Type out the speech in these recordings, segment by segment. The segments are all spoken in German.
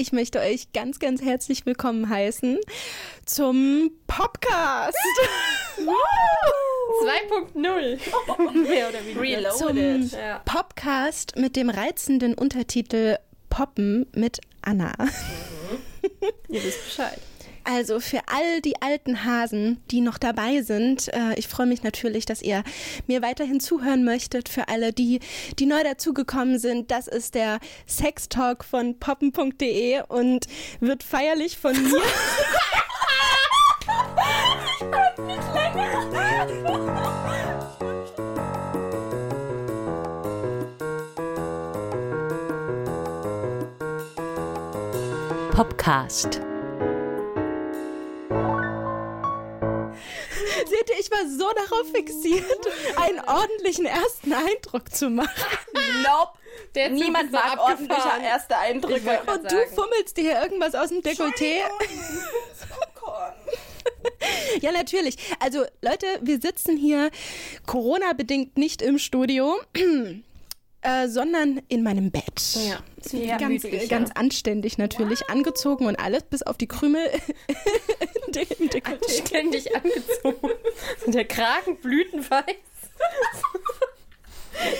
Ich möchte euch ganz, ganz herzlich willkommen heißen zum Podcast. 2.0. Mehr oder weniger. Zum Podcast mit dem reizenden Untertitel Poppen mit Anna. Ihr wisst Bescheid. Also für all die alten Hasen, die noch dabei sind, äh, ich freue mich natürlich, dass ihr mir weiterhin zuhören möchtet. Für alle, die, die neu dazugekommen sind, das ist der Sextalk von poppen.de und wird feierlich von mir. Podcast. So darauf fixiert, einen ordentlichen ersten Eindruck zu machen. Nope. Der Niemand mag ordentlicher erste Eindrücke. Und du fummelst dir hier irgendwas aus dem Dekolleté. Ja, natürlich. Also, Leute, wir sitzen hier Corona-bedingt nicht im Studio. Äh, sondern in meinem Bett. Ja, Ja, ganz, gemütlich, ganz anständig natürlich, angezogen und alles, bis auf die Krümel im De- im Dekolleté. Ständig angezogen. Der Kragen blütenweiß.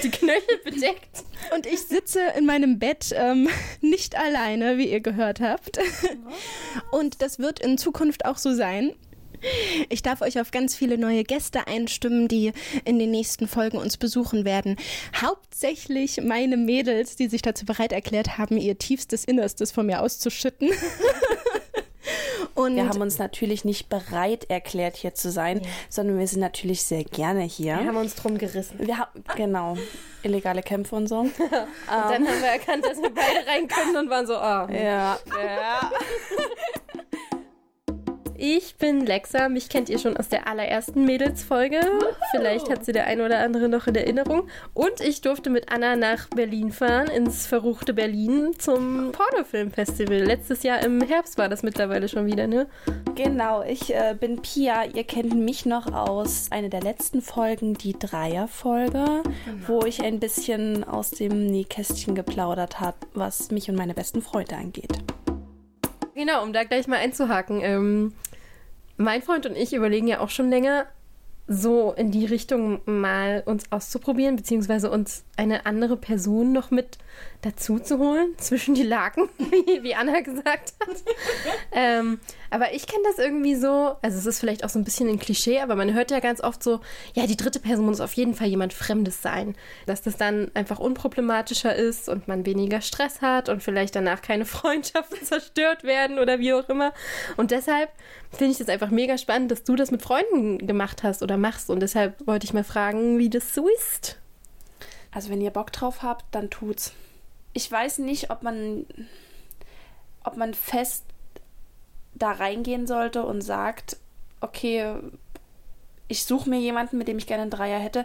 Die Knöchel bedeckt. Und ich sitze in meinem Bett ähm, nicht alleine, wie ihr gehört habt. Und das wird in Zukunft auch so sein. Ich darf euch auf ganz viele neue Gäste einstimmen, die in den nächsten Folgen uns besuchen werden. Hauptsächlich meine Mädels, die sich dazu bereit erklärt haben, ihr tiefstes Innerstes von mir auszuschütten. Und Wir haben uns natürlich nicht bereit erklärt, hier zu sein, sondern wir sind natürlich sehr gerne hier. Wir haben uns drum gerissen. Wir haben, genau, illegale Kämpfe und so. Und dann haben wir erkannt, dass wir beide rein können und waren so, ah. Ja, ja. Ich bin Lexa, mich kennt ihr schon aus der allerersten Mädels-Folge. Vielleicht hat sie der ein oder andere noch in Erinnerung. Und ich durfte mit Anna nach Berlin fahren, ins verruchte Berlin zum Pornofilmfestival. Letztes Jahr im Herbst war das mittlerweile schon wieder, ne? Genau, ich äh, bin Pia. Ihr kennt mich noch aus einer der letzten Folgen, die Dreierfolge, wo ich ein bisschen aus dem Nähkästchen geplaudert habe, was mich und meine besten Freunde angeht. Genau, um da gleich mal einzuhaken. Ähm, mein Freund und ich überlegen ja auch schon länger, so in die Richtung mal uns auszuprobieren, beziehungsweise uns eine andere Person noch mit dazu zu holen, zwischen die Laken, wie, wie Anna gesagt hat. ähm, aber ich kenne das irgendwie so, also es ist vielleicht auch so ein bisschen ein Klischee, aber man hört ja ganz oft so, ja, die dritte Person muss auf jeden Fall jemand Fremdes sein. Dass das dann einfach unproblematischer ist und man weniger Stress hat und vielleicht danach keine Freundschaften zerstört werden oder wie auch immer. Und deshalb finde ich das einfach mega spannend, dass du das mit Freunden gemacht hast oder machst. Und deshalb wollte ich mal fragen, wie das so ist. Also wenn ihr Bock drauf habt, dann tut's. Ich weiß nicht, ob man, ob man fest da reingehen sollte und sagt, okay, ich suche mir jemanden, mit dem ich gerne einen Dreier hätte.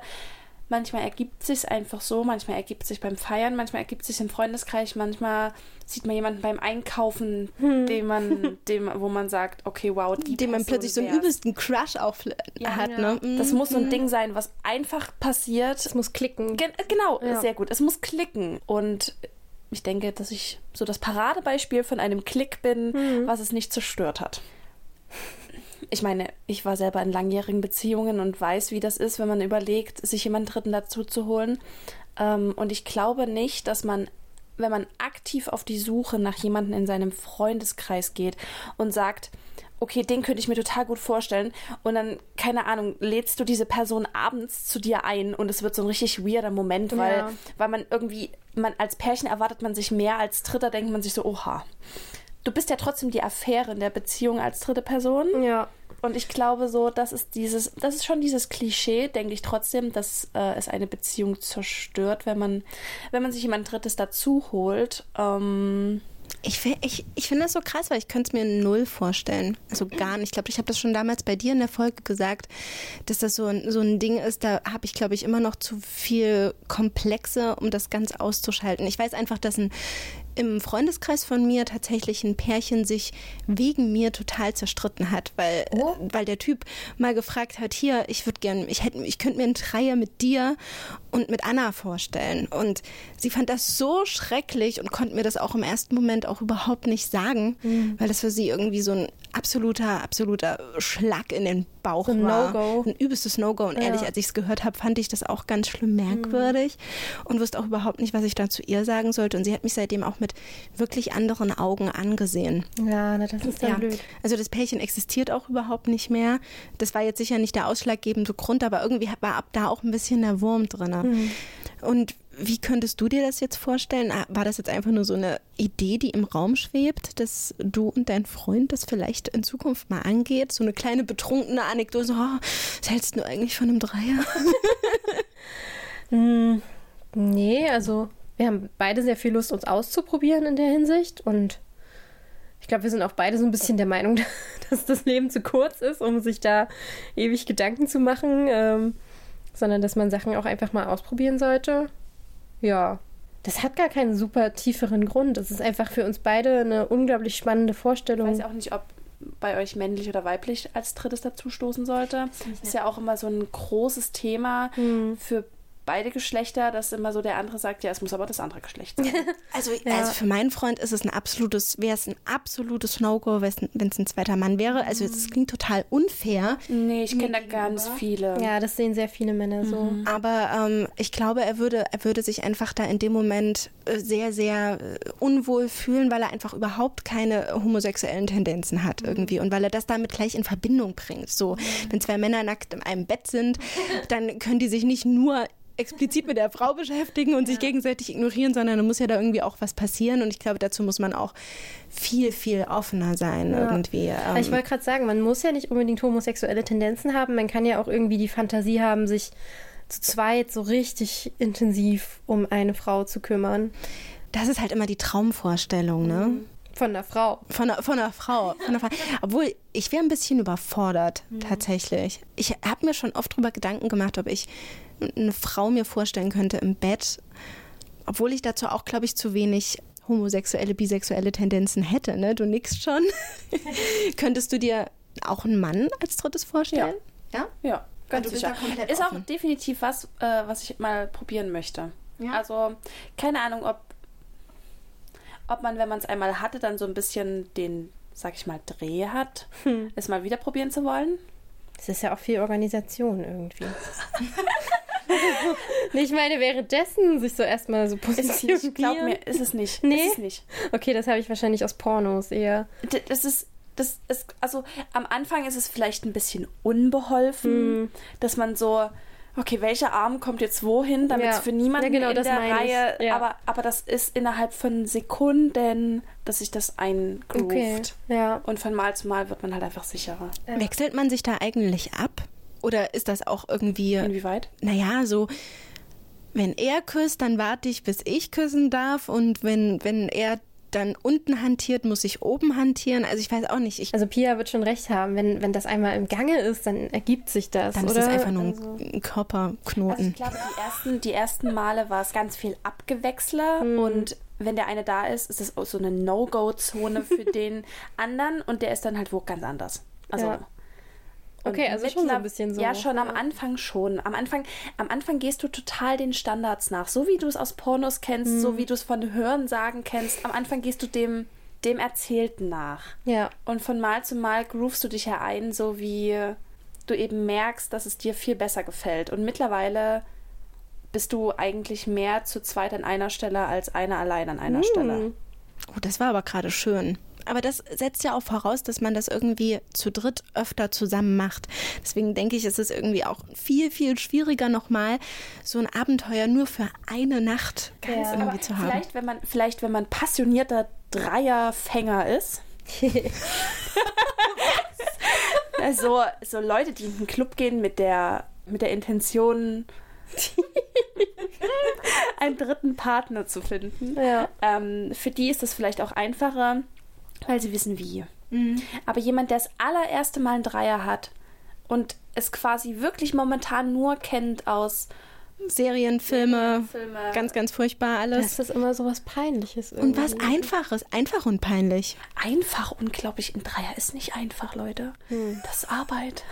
Manchmal ergibt sich einfach so, manchmal ergibt sich beim Feiern, manchmal ergibt sich im Freundeskreis, manchmal sieht man jemanden beim Einkaufen, dem man, dem, wo man sagt, okay, wow, die dem man plötzlich so einen übelsten Crush auf Ja, hat. ja. Ne? Mhm. Das muss so ein Ding sein, was einfach passiert. Es muss klicken. Gen genau, Ja. sehr gut. Es muss klicken. Und ich denke, dass ich so das Paradebeispiel von einem Klick bin, was es nicht zerstört hat. Ich meine, ich war selber in langjährigen Beziehungen und weiß, wie das ist, wenn man überlegt, sich jemanden Dritten dazu zu holen. Ähm, und ich glaube nicht, dass man, wenn man aktiv auf die Suche nach jemandem in seinem Freundeskreis geht und sagt, okay, den könnte ich mir total gut vorstellen. Und dann, keine Ahnung, lädst du diese Person abends zu dir ein und es wird so ein richtig weirder Moment, weil, Ja. weil man irgendwie, man als Pärchen erwartet man sich mehr, als Dritter denkt man sich so, oha. Du bist ja trotzdem die Affäre in der Beziehung als dritte Person. Ja. Und ich glaube so, das ist dieses, das ist schon dieses Klischee, denke ich trotzdem, dass äh, es eine Beziehung zerstört, wenn man, wenn man sich jemand Drittes dazu holt. Ähm, Ich, ich, ich finde das so krass, weil ich könnte es mir null vorstellen. Also gar nicht. Ich glaube, ich habe das schon damals bei dir in der Folge gesagt, dass das so ein, so ein Ding ist, da habe ich, glaube ich, immer noch zu viel Komplexe, um das ganz auszuschalten. Ich weiß einfach, dass ein im Freundeskreis von mir tatsächlich ein Pärchen sich wegen mir total zerstritten hat, weil, oh. weil der Typ mal gefragt hat, hier, ich würde gerne, ich hätte, ich könnte mir einen Dreier mit dir und mit Anna vorstellen. Und sie fand das so schrecklich und konnte mir das auch im ersten Moment auch überhaupt nicht sagen, mhm. weil das für sie irgendwie so ein absoluter, absoluter Schlag in den Bauch so war. No-Go. Ein übelstes No-Go. Und ja. ehrlich, als ich es gehört habe, fand ich das auch ganz schlimm merkwürdig mhm. und wusste auch überhaupt nicht, was ich da zu ihr sagen sollte. Und sie hat mich seitdem auch mit wirklich anderen Augen angesehen. Ja, na, das ist ja. blöd. Also das Pärchen existiert auch überhaupt nicht mehr. Das war jetzt sicher nicht der ausschlaggebende Grund, aber irgendwie war ab da auch ein bisschen der Wurm drin. Mhm. Und wie könntest du dir das jetzt vorstellen? Ah, war das jetzt einfach nur so eine Idee, die im Raum schwebt, dass du und dein Freund das vielleicht in Zukunft mal angeht? So eine kleine betrunkene Anekdote, so, oh, was hältst du eigentlich von einem Dreier? mm, nee, also wir haben beide sehr viel Lust, uns auszuprobieren in der Hinsicht und ich glaube, wir sind auch beide so ein bisschen der Meinung, dass das Leben zu kurz ist, um sich da ewig Gedanken zu machen, ähm, sondern dass man Sachen auch einfach mal ausprobieren sollte. Ja, das hat gar keinen super tieferen Grund. Es ist einfach für uns beide eine unglaublich spannende Vorstellung. Ich weiß auch nicht, ob bei euch männlich oder weiblich als drittes dazustoßen sollte. Das ist ja auch immer so ein großes Thema hm. für beide Geschlechter, dass immer so der andere sagt, ja, es muss aber das andere Geschlecht sein. also, ja. also für meinen Freund ist es ein absolutes, wäre es ein absolutes No-Go, wenn es ein zweiter Mann wäre. Also es klingt total unfair. Nee, ich kenne da ganz viele. Ja, das sehen sehr viele Männer so. Mhm. Aber ähm, ich glaube, er würde, er würde sich einfach da in dem Moment äh, sehr, sehr äh, unwohl fühlen, weil er einfach überhaupt keine homosexuellen Tendenzen hat mhm. irgendwie und weil er das damit gleich in Verbindung bringt. So, mhm. wenn zwei Männer nackt in einem Bett sind, dann können die sich nicht nur explizit mit der Frau beschäftigen und ja. sich gegenseitig ignorieren, sondern da muss ja da irgendwie auch was passieren. Und ich glaube, dazu muss man auch viel, viel offener sein ja. irgendwie. Ähm. Ich wollte gerade sagen, man muss ja nicht unbedingt homosexuelle Tendenzen haben. Man kann ja auch irgendwie die Fantasie haben, sich zu zweit so richtig intensiv um eine Frau zu kümmern. Das ist halt immer die Traumvorstellung, ne? Mhm. Von der Frau. Von der, von der Frau. Von der Frau. Obwohl, ich wäre ein bisschen überfordert, mhm. tatsächlich. Ich habe mir schon oft darüber Gedanken gemacht, ob ich eine Frau mir vorstellen könnte im Bett, obwohl ich dazu auch, glaube ich, zu wenig homosexuelle, bisexuelle Tendenzen hätte. Ne? Du nix schon. Könntest du dir auch einen Mann als drittes vorstellen? Ja. Ja, ja ganz also sicher. Ist offen. auch definitiv was, äh, was ich mal probieren möchte. Ja. Also, keine Ahnung, ob, ob man, wenn man es einmal hatte, dann so ein bisschen den, sag ich mal, Dreh hat, hm. es mal wieder probieren zu wollen. Es ist ja auch viel Organisation irgendwie. ich meine, währenddessen sich so erstmal so positionieren. Ist glaub mir, ist es nicht. Nee? Ist es nicht. Okay, das habe ich wahrscheinlich aus Pornos eher. Das ist, das ist, also am Anfang ist es vielleicht ein bisschen unbeholfen, mm. dass man so, okay, welcher Arm kommt jetzt wohin, damit es für niemanden ja, genau, in der Reihe, ja. aber, aber das ist innerhalb von Sekunden, dass sich das eingroovt. Okay, ja. Und von Mal zu Mal wird man halt einfach sicherer. Wechselt man sich da eigentlich ab? Oder ist das auch irgendwie. Inwieweit? Naja, so. Wenn er küsst, dann warte ich, bis ich küssen darf. Und wenn, wenn er dann unten hantiert, muss ich oben hantieren. Also ich weiß auch nicht. Ich also Pia wird schon recht haben. Wenn, wenn das einmal im Gange ist, dann ergibt sich das. Dann oder? ist das einfach nur also, ein Körperknoten. Also ich glaube, die ersten, die ersten Male war es ganz viel Abgewechsler hm. und wenn der eine da ist, ist es auch so eine No-Go-Zone für den anderen und der ist dann halt wo ganz anders. Also ja. Okay, also schon so ein bisschen so. Ja, schon am Anfang schon. Am Anfang, am Anfang gehst du total den Standards nach. So wie du es aus Pornos kennst, mhm. so wie du es von Hörensagen kennst. Am Anfang gehst du dem, dem Erzählten nach. Ja. Und von Mal zu Mal groovst du dich ja ein, so wie du eben merkst, dass es dir viel besser gefällt. Und mittlerweile bist du eigentlich mehr zu zweit an einer Stelle als einer allein an einer mhm. Stelle. Oh, das war aber gerade schön. Aber das setzt ja auch voraus, dass man das irgendwie zu dritt öfter zusammen macht. Deswegen denke ich, ist es irgendwie auch viel, viel schwieriger nochmal, so ein Abenteuer nur für eine Nacht ganz ja. irgendwie zu haben. Vielleicht, wenn man, vielleicht, wenn man passionierter Dreierfänger ist. also so Leute, die in den Club gehen mit der, mit der Intention, einen dritten Partner zu finden. Ja. Ähm, für die ist es vielleicht auch einfacher, weil sie wissen wie. Mhm. Aber jemand, der das allererste Mal einen Dreier hat und es quasi wirklich momentan nur kennt aus Serien, Filme, Filme. ganz, ganz furchtbar alles. Das ist immer so was Peinliches. Und was irgendwie. Einfaches, einfach und peinlich. Einfach unglaublich. Ein Dreier ist nicht einfach, Leute. Das ist Arbeit.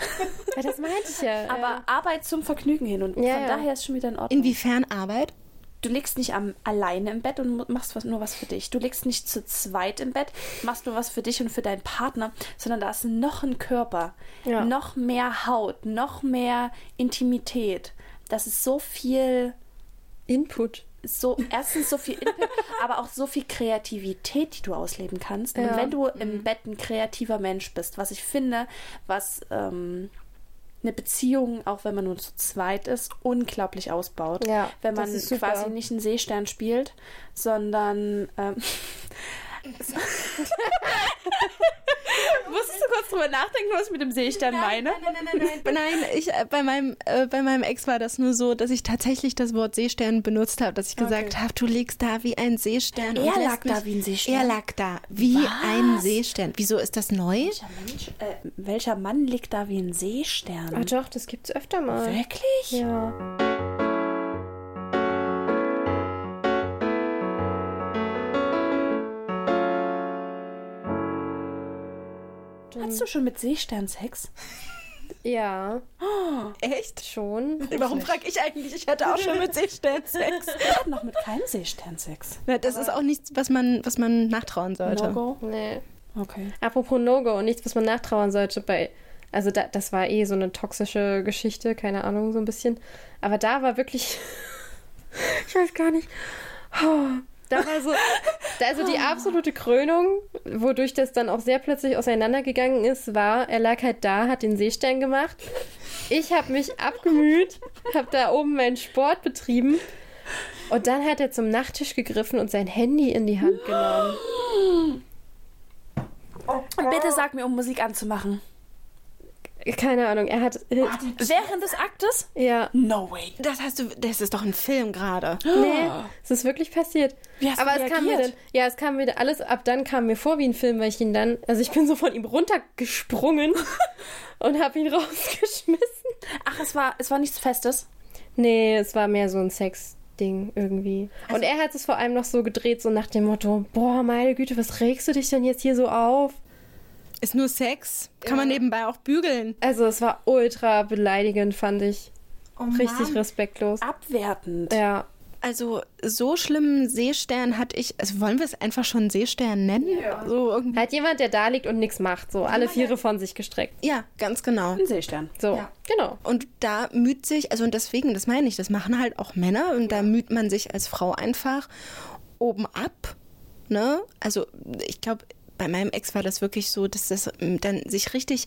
Ja, das meinte ich ja. Aber Arbeit zum Vergnügen hin. Und Ja, von ja. daher ist schon wieder in Ordnung. Inwiefern Arbeit? Du liegst nicht am, alleine im Bett und machst was, nur was für dich. Du liegst nicht zu zweit im Bett, machst nur was für dich und für deinen Partner, sondern da ist noch ein Körper, Ja. noch mehr Haut, noch mehr Intimität. Das ist so viel, Input. so erstens so viel Input, aber auch so viel Kreativität, die du ausleben kannst. Und Ja. wenn du im Bett ein kreativer Mensch bist, was ich finde, was ähm, eine Beziehung, auch wenn man nur zu zweit ist, unglaublich ausbaut. Ja, wenn man quasi nicht einen Seestern spielt, sondern ähm, Musstest du kurz drüber nachdenken, was ich mit dem Seestern meine? Nein, nein, nein, nein. Nein, ich, äh, bei, meinem, äh, bei meinem Ex war das nur so, dass ich tatsächlich das Wort Seestern benutzt habe, dass ich gesagt habe, du liegst da wie ein Seestern. Er lag da mich- wie ein Seestern? Er lag da wie Was? ein Seestern. Wieso ist das neu? Welcher, Mensch, äh, welcher Mann liegt da wie ein Seestern? Ach doch, das gibt's öfter mal. Wirklich? Ja. Hast du schon mit Seestern Sex? Ja, Echt? schon. Warum frage ich eigentlich? Ich hatte auch schon mit Seestern Sex. Ich hatte noch mit keinem Seestern Sex. Ja, das ist auch nichts, was man, was man nachtrauen sollte. No-Go? Nee. Okay. Apropos No-Go und nichts, was man nachtrauern sollte bei. Also da, das war eh so eine toxische Geschichte, keine Ahnung, so ein bisschen. Aber da war wirklich. ich weiß gar nicht. Oh, da war so. Da also die absolute Krönung, wodurch das dann auch sehr plötzlich auseinandergegangen ist, war, er lag halt da, hat den Seestern gemacht. Ich habe mich abgemüht, habe da oben meinen Sport betrieben. Und dann hat er zum Nachttisch gegriffen und sein Handy in die Hand genommen. Und bitte sag mir, um Musik anzumachen. Keine Ahnung, er hat. Während des Aktes? Ja. No way. Das hast du, das ist doch ein Film gerade. Nee, es ist wirklich passiert. Wie hast Aber du es kam mir dann, ja, es kam mir dann alles, ab dann kam mir vor wie ein Film, weil ich ihn dann, also ich bin so von ihm runtergesprungen und habe ihn rausgeschmissen. Ach, es war, es war nichts Festes. Nee, es war mehr so ein Sex-Ding irgendwie. und er hat es vor allem noch so gedreht, so nach dem Motto, boah, meine Güte, was regst du dich denn jetzt hier so auf? Ist nur Sex. Kann man nebenbei auch bügeln. Also es war ultra beleidigend, fand ich. Oh Richtig respektlos. Abwertend. Ja. Also so schlimmen Seestern hatte ich. Also wollen wir es einfach schon Seestern nennen? Ja. So irgendwie. Halt jemand, der da liegt und nichts macht. So, alle Viere von sich gestreckt. Ja, ganz genau. Ein Seestern. So, Ja. genau. Und da müht sich, also und deswegen, das meine ich, das machen halt auch Männer und da müht man sich als Frau einfach oben ab. Ne? Also ich glaube, bei meinem Ex war das wirklich so, dass das ähm, dann sich richtig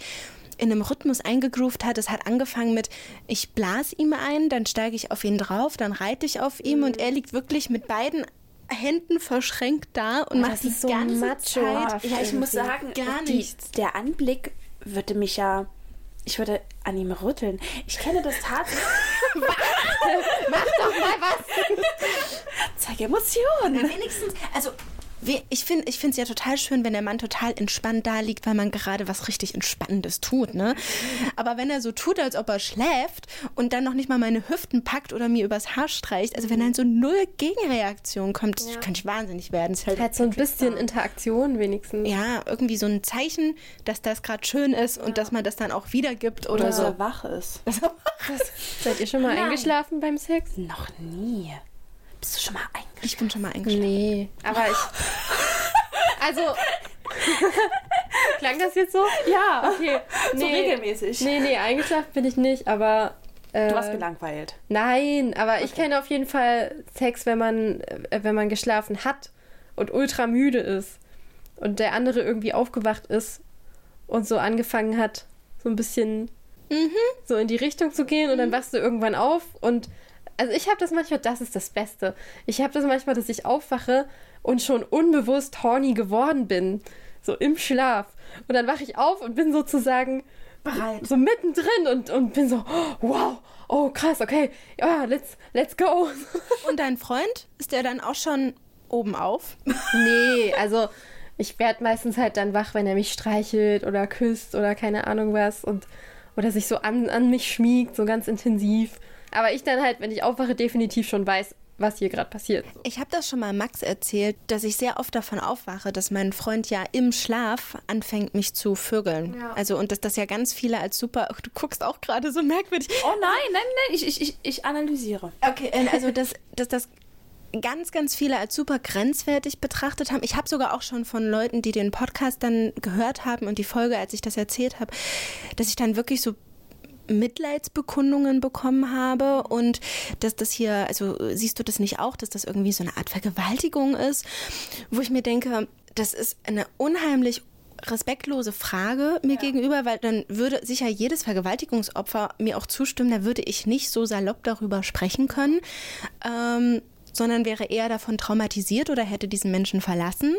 in einem Rhythmus eingegroovt hat. Es hat angefangen mit, ich blas ihm ein, dann steige ich auf ihn drauf, dann reite ich auf ihm und er liegt wirklich mit beiden Händen verschränkt da und macht das die so ganze machohaft. Zeit Ja, ich muss sagen, Gar die, nichts. der Anblick würde mich ja. Ich würde an ihm rütteln. Ich kenne das tatsächlich. Mach doch mal was! Zeig Emotionen. wenigstens, also ich finde ich es ja total schön, wenn der Mann total entspannt da liegt, weil man gerade was richtig Entspannendes tut, ne? Aber wenn er so tut, als ob er schläft und dann noch nicht mal meine Hüften packt oder mir übers Haar streicht, also wenn dann so null Gegenreaktion kommt, könnte ich wahnsinnig werden. Das ist halt, Halt so ein bisschen Interaktion wenigstens. ja, irgendwie so ein Zeichen, dass das gerade schön ist und dass man das dann auch wiedergibt oder Dass so. er wach ist. Seid ihr schon mal eingeschlafen beim Sex? Noch nie. Bist du schon mal eingeschlafen? Ich bin schon mal eingeschlafen. Nee. Aber ich. Also. Klang das jetzt so? Ja. Okay. So regelmäßig. Nee, nee, eingeschlafen bin ich nicht, aber. Äh, Du warst gelangweilt. Nein, aber ich kenne auf jeden Fall Sex, wenn man, äh, wenn man geschlafen hat und ultra müde ist und der andere irgendwie aufgewacht ist und so angefangen hat, so ein bisschen so in die Richtung zu gehen und dann wachst du irgendwann auf und also ich habe das manchmal, das ist das Beste. Ich habe das manchmal, dass ich aufwache und schon unbewusst horny geworden bin, so im Schlaf. Und dann wache ich auf und bin sozusagen Bereit. so mittendrin und, und bin so, oh, wow, oh krass, okay, ja, let's, let's go. Und dein Freund, ist der dann auch schon oben auf? nee, also ich werde meistens halt dann wach, wenn er mich streichelt oder küsst oder keine Ahnung was und oder sich so an, an mich schmiegt, so ganz intensiv. Aber ich dann halt, wenn ich aufwache, definitiv schon weiß, was hier gerade passiert. Ich habe das schon mal Max erzählt, dass ich sehr oft davon aufwache, dass mein Freund ja im Schlaf anfängt, mich zu vögeln. Ja. Also und dass das ja ganz viele als super. Ach, du guckst auch gerade so merkwürdig. Oh nein, nein, nein, ich, ich, ich, ich analysiere. Okay, äh, also dass, dass das ganz, ganz viele als super grenzwertig betrachtet haben. Ich habe sogar auch schon von Leuten, die den Podcast dann gehört haben und die Folge, als ich das erzählt habe, dass ich dann wirklich so Mitleidsbekundungen bekommen habe und dass das hier, also siehst du das nicht auch, dass das irgendwie so eine Art Vergewaltigung ist, wo ich mir denke, das ist eine unheimlich respektlose Frage mir gegenüber, weil dann würde sicher jedes Vergewaltigungsopfer mir auch zustimmen, da würde ich nicht so salopp darüber sprechen können. Ähm, sondern wäre eher davon traumatisiert oder hätte diesen Menschen verlassen.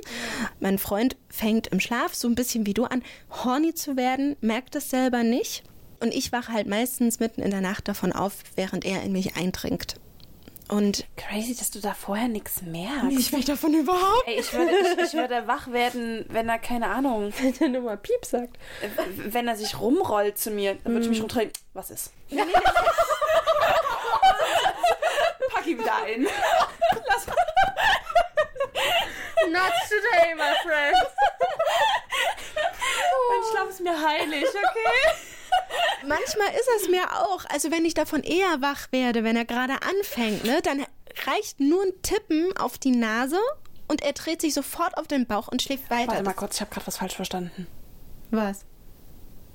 Mein Freund fängt im Schlaf so ein bisschen wie du an, horny zu werden, merkt es selber nicht. Und ich wache halt meistens mitten in der Nacht davon auf, während er in mich eindringt. Und Crazy, dass du da vorher nichts merkst. ich will davon überhaupt. Ey, ich würde, ich, ich würde wach werden, wenn er, keine Ahnung, Wenn der nur mal Piep sagt. wenn er sich rumrollt zu mir, dann würde ich mich rumdrehen. Was ist? Pack ihn wieder ein. Not today, my friend. Mein Schlaf ist mir heilig, okay? Manchmal ist es mir auch. Also wenn ich davon eher wach werde, wenn er gerade anfängt, ne, dann reicht nur ein Tippen auf die Nase und er dreht sich sofort auf den Bauch und schläft weiter. Warte mal kurz, ich habe gerade was falsch verstanden. Was?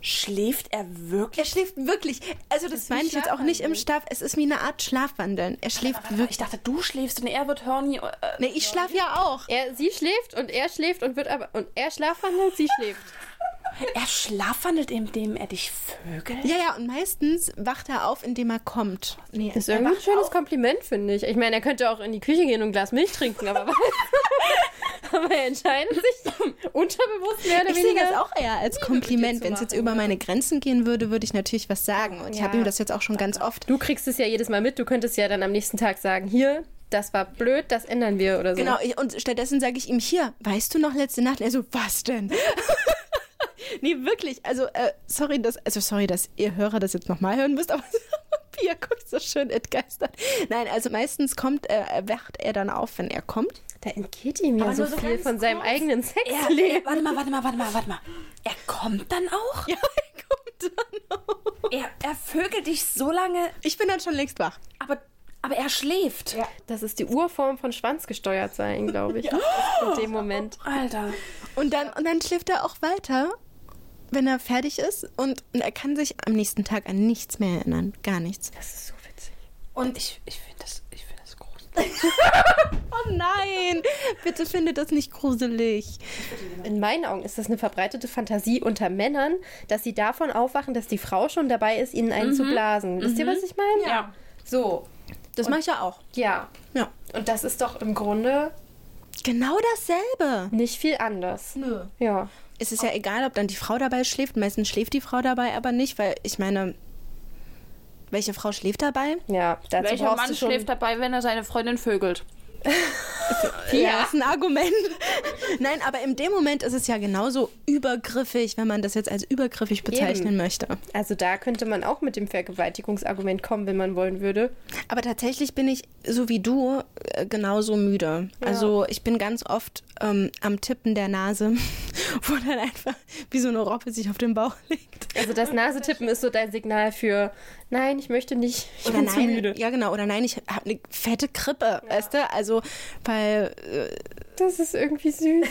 Schläft er wirklich? Er schläft wirklich. Also das meine ich jetzt auch nicht im Schlaf. Es ist wie eine Art Schlafwandeln. Er schläft Warte mal, wirklich. Ich dachte, du schläfst und er wird horny. Äh, Nee, ich schlafe ja auch. Er, sie schläft und er schläft und wird aber. Und er schlafwandelt, sie schläft. Er schlafwandelt, indem er dich vögelt? Ja, ja, und meistens wacht er auf, indem er kommt. Nee, Das ist irgendwie ein schönes Kompliment, finde ich. Ich meine, er könnte auch in die Küche gehen und ein Glas Milch trinken, aber, aber er entscheidet sich unterbewusst mehr oder ich sehe das auch eher als Kompliment. Wenn es jetzt über meine Grenzen gehen würde, würde ich natürlich was sagen. Und ich Ja. habe ihm das jetzt auch schon ganz oft. Du kriegst es ja jedes Mal mit. Du könntest ja dann am nächsten Tag sagen: Hier, das war blöd, das ändern wir oder so. Genau, ich, und stattdessen sage ich ihm hier, weißt du noch letzte Nacht? Und er so, was denn? nee, wirklich. Also, äh, sorry, dass, also sorry, dass ihr Hörer das jetzt nochmal hören müsst, aber Pia guckt so schön entgeistert. Nein, also meistens kommt, äh, wacht er dann auf, wenn er kommt. Da entgeht ihm ja so so viel von seinem eigenen Er, Sexleben. er, warte mal, warte mal, warte mal, warte mal. Er kommt dann auch? Ja, er kommt dann auf. Er, er vögelt dich so lange, Ich bin dann schon längst wach. aber, aber er schläft. Das ist die Urform von Schwanzgesteuert sein, glaube ich. In dem Moment. Alter. Und dann, und dann schläft er auch weiter, wenn er fertig ist. Und, und er kann sich am nächsten Tag an nichts mehr erinnern. Gar nichts. Das ist so witzig. Und ich, ich finde das, ich find das groß. Oh nein, bitte finde das nicht gruselig. In meinen Augen ist das eine verbreitete Fantasie unter Männern, dass sie davon aufwachen, dass die Frau schon dabei ist, ihnen einen zu blasen. Wisst ihr, was ich meine? Ja. So, Das mache ich ja auch. ja. Ja. Und das ist doch im Grunde Genau dasselbe. nicht viel anders. Nö. Ja. Es ist ja egal, ob dann die Frau dabei schläft. Meistens schläft die Frau dabei aber nicht, weil ich meine, welche Frau schläft dabei? Ja, dazu Welcher Mann du schon schläft dabei, wenn er seine Freundin vögelt? Ja, ist ein Argument. Nein, aber in dem Moment ist es ja genauso übergriffig, wenn man das jetzt als übergriffig bezeichnen Eben. möchte. Also da könnte man auch mit dem Vergewaltigungsargument kommen, wenn man wollen würde. Aber tatsächlich bin ich, so wie du, äh, genauso müde. Also ich bin ganz oft ähm, am Tippen der Nase, wo dann einfach wie so eine Robbe sich auf den Bauch legt. Also das Nasetippen ist so dein Signal für nein, ich möchte nicht, ich Oder bin zu nein, müde. ja genau, oder nein, ich habe eine fette Krippe, weißt du? Also, weil äh, Das ist irgendwie süß.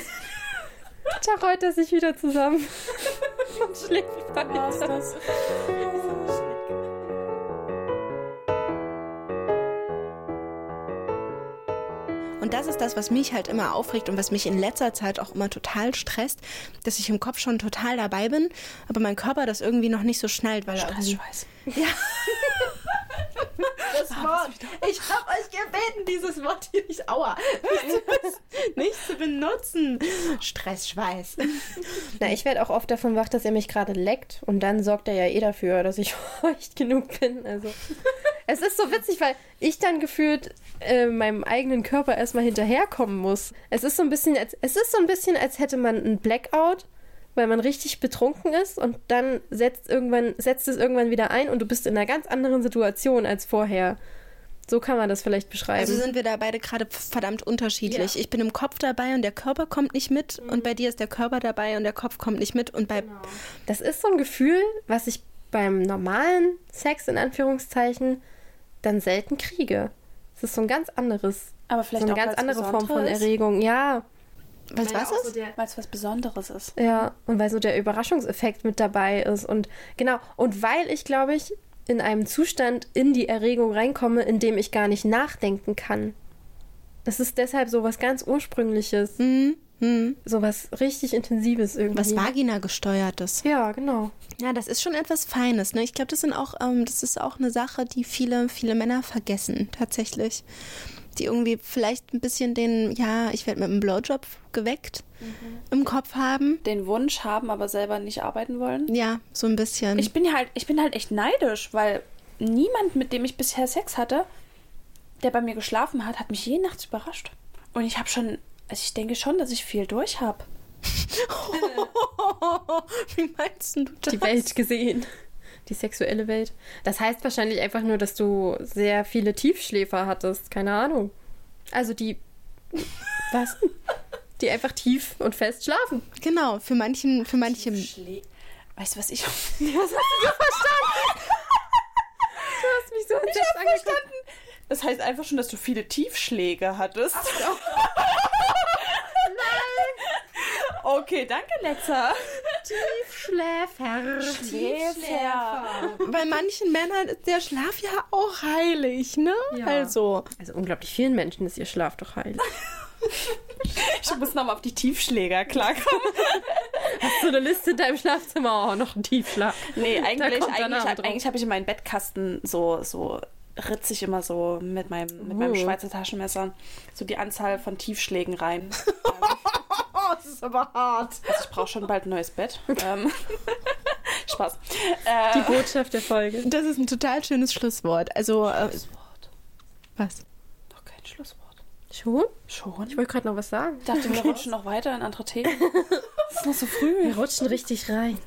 Da rollt er sich wieder zusammen und schläft weiter. Und das ist das, was mich halt immer aufregt und was mich in letzter Zeit auch immer total stresst, dass ich im Kopf schon total dabei bin, aber mein Körper das irgendwie noch nicht so schnallt, weil er. Stressschweiß. Das Wort. Ich habe euch gebeten, dieses Wort hier nicht, aua, nicht zu, nicht zu benutzen. Stressschweiß. Na, ich werde auch oft davon wach, dass er mich gerade leckt und dann sorgt er ja eh dafür, dass ich feucht genug bin. Also es ist so witzig, weil ich dann gefühlt äh, meinem eigenen Körper erstmal hinterherkommen muss. Es ist so ein bisschen, als, es ist so ein bisschen, als hätte man einen Blackout, weil man richtig betrunken ist und dann setzt irgendwann setzt es irgendwann wieder ein und du bist in einer ganz anderen Situation als vorher. So kann man das vielleicht beschreiben. Also sind wir da beide gerade verdammt unterschiedlich. Ja. Ich bin im Kopf dabei und der Körper kommt nicht mit und bei dir ist der Körper dabei und der Kopf kommt nicht mit und bei Das ist so ein Gefühl, was ich beim normalen Sex in Anführungszeichen dann selten kriege. Es ist so ein ganz anderes, Aber so vielleicht eine auch ganz andere Form von. Erregung. Ja, was was ist? Weil es was Besonderes ist. Ja, und weil so der Überraschungseffekt mit dabei ist. Und genau, und weil ich, glaube ich, in einem Zustand in die Erregung reinkomme, in dem ich gar nicht nachdenken kann. Das ist deshalb so was ganz Ursprüngliches. Hm, hm. So was richtig Intensives irgendwie. Was Vagina gesteuertes. Ja, genau. Ja, das ist schon etwas Feines. Ne? Ich glaube, das sind auch, ähm, das ist auch eine Sache, die viele, viele Männer vergessen, tatsächlich. Die irgendwie vielleicht ein bisschen den, ja, ich werde mit einem Blowjob geweckt im Kopf haben. Den Wunsch haben, aber selber nicht arbeiten wollen. Ja, so ein bisschen. Ich bin halt, ich bin halt echt neidisch, weil niemand, mit dem ich bisher Sex hatte, der bei mir geschlafen hat, hat mich je nachts überrascht. Und ich habe schon, also ich denke schon, dass ich viel durch habe. Wie meinst du das? Die Welt gesehen. Die sexuelle Welt. Das heißt wahrscheinlich einfach nur, dass du sehr viele Tiefschläfer hattest. Keine Ahnung. Also die. Was? Die einfach tief und fest schlafen. Genau, für manchen, für manche. Weißt du, was ich. Was hast du verstanden? Du hast mich so entsetzt angeguckt. Das heißt einfach schon, dass du viele Tiefschläge hattest. Nein! Okay, danke, Lexa. Tiefschläfer. Schläfer. Bei manchen Männern ist der Schlaf ja auch heilig, ne? Ja. Also. Also unglaublich vielen Menschen ist ihr Schlaf doch heilig. Ich muss nochmal auf die Tiefschläger klarkommen. Hast du eine Liste in deinem Schlafzimmer? Oh, noch ein Tiefschlaf. Nee, eigentlich, eigentlich, eigentlich habe ich in meinen Bettkasten so, so ritze ich immer so mit meinem, mit meinem. Schweizer Taschenmesser so die Anzahl von Tiefschlägen rein. Oh, das ist aber hart. Also ich brauche schon bald ein neues Bett. Ähm, Spaß. Die Äh, Botschaft der Folge. Das ist ein total schönes Schlusswort. Also, äh, Schlusswort. was? Doch kein Schlusswort. Schon? Schon? Ich wollte gerade noch was sagen. Ich dachte, wir rutschen noch weiter in andere Themen. Es ist noch so früh. Wir rutschen richtig rein.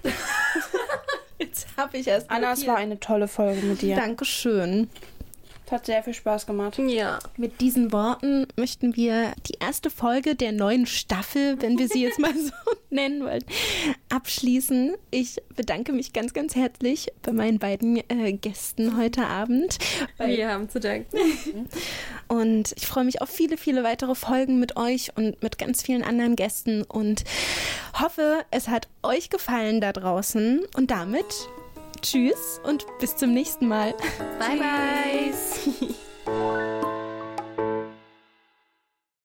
Jetzt habe ich erst. Anna, es war eine tolle Folge mit dir. Dankeschön. Es hat sehr viel Spaß gemacht. Ja. Mit diesen Worten möchten wir die erste Folge der neuen Staffel, wenn wir sie jetzt mal so nennen wollen, abschließen. Ich bedanke mich ganz, ganz herzlich bei meinen beiden äh, Gästen heute Abend. Wir haben zu danken. Und ich freue mich auf viele, viele weitere Folgen mit euch und mit ganz vielen anderen Gästen und hoffe, es hat euch gefallen da draußen. Und damit Tschüss und bis zum nächsten Mal. Bye, bye.